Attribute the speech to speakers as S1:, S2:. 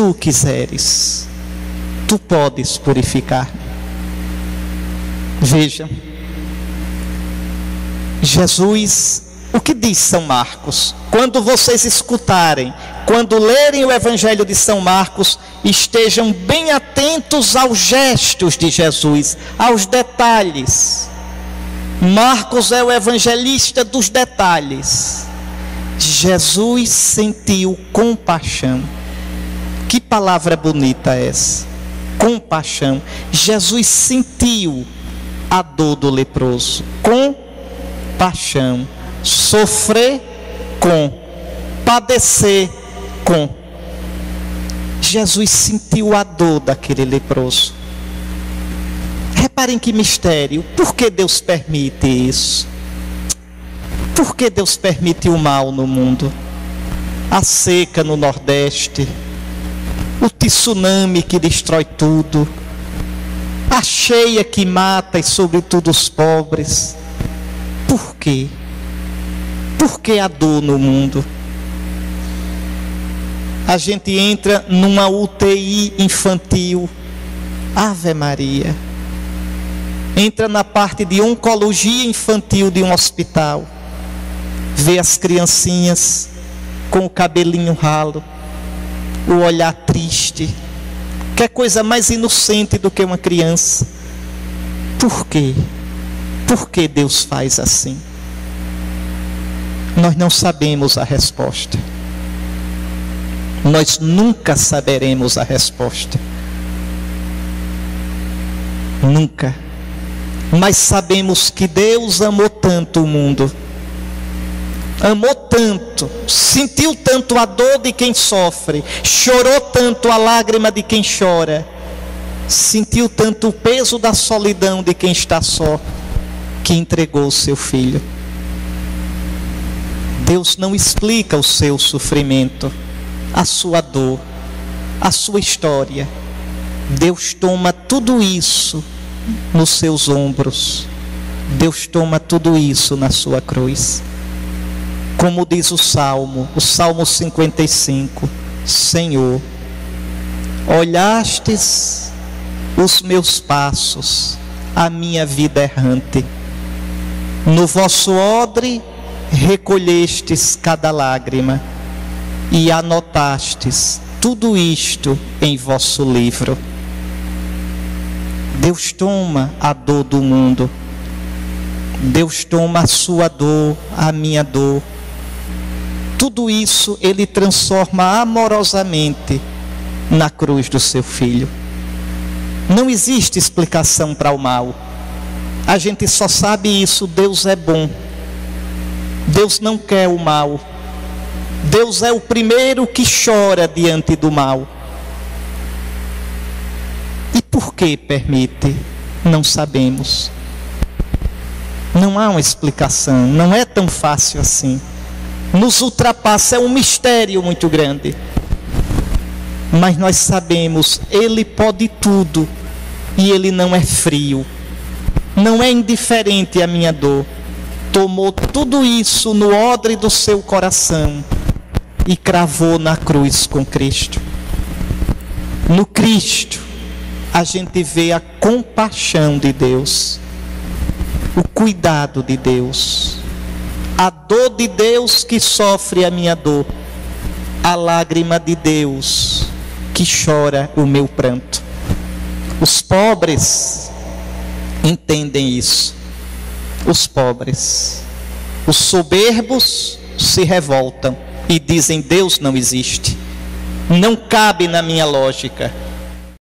S1: Tu quiseres, tu podes purificar. Veja, Jesus, o que diz São Marcos? Quando vocês escutarem, quando lerem o Evangelho de São Marcos, estejam bem atentos aos gestos de Jesus, aos detalhes. Marcos é o evangelista dos detalhes. Jesus sentiu compaixão. Que palavra bonita é essa? Compaixão. Jesus sentiu a dor do leproso. Compaixão. Sofrer com. Padecer com. Jesus sentiu a dor daquele leproso. Reparem que mistério. Por que Deus permite isso? Por que Deus permite o mal no mundo? A seca no Nordeste, o tsunami que destrói tudo, a cheia que mata e, sobretudo, os pobres. Por quê? Por que a dor no mundo? A gente entra numa UTI infantil. Ave Maria. Entra na parte de oncologia infantil de um hospital vê as criancinhas com o cabelinho ralo, o olhar triste. Que coisa mais inocente do que uma criança? Por quê? Por que Deus faz assim? Nós não sabemos a resposta. Nós nunca saberemos a resposta. Nunca. Mas sabemos que Deus amou tanto o mundo amou tanto, sentiu tanto a dor de quem sofre, chorou tanto a lágrima de quem chora, sentiu tanto o peso da solidão de quem está só, que entregou o seu filho. Deus não explica o seu sofrimento, a sua dor, a sua história. Deus toma tudo isso nos seus ombros. Deus toma tudo isso na sua cruz. Como diz o Salmo, o Salmo 55: Senhor, olhastes os meus passos, a minha vida errante. No vosso odre recolhestes cada lágrima e anotastes tudo isto em vosso livro. Deus toma a dor do mundo. Deus toma a sua dor, a minha dor tudo isso ele transforma amorosamente na cruz do seu filho. Não existe explicação para o mal. A gente só sabe isso, Deus é bom. Deus não quer o mal. Deus é o primeiro que chora diante do mal. E por que permite? Não sabemos. Não há uma explicação, não é tão fácil assim nos ultrapassa, é um mistério muito grande. Mas nós sabemos, Ele pode tudo e Ele não é frio, não é indiferente à minha dor. Tomou tudo isso no odre do seu coração e cravou na cruz com Cristo. No Cristo, a gente vê a compaixão de Deus, o cuidado de Deus a dor de Deus que sofre a minha dor, a lágrima de Deus que chora o meu pranto. Os pobres entendem isso. Os pobres, os soberbos se revoltam e dizem: Deus não existe. Não cabe na minha lógica.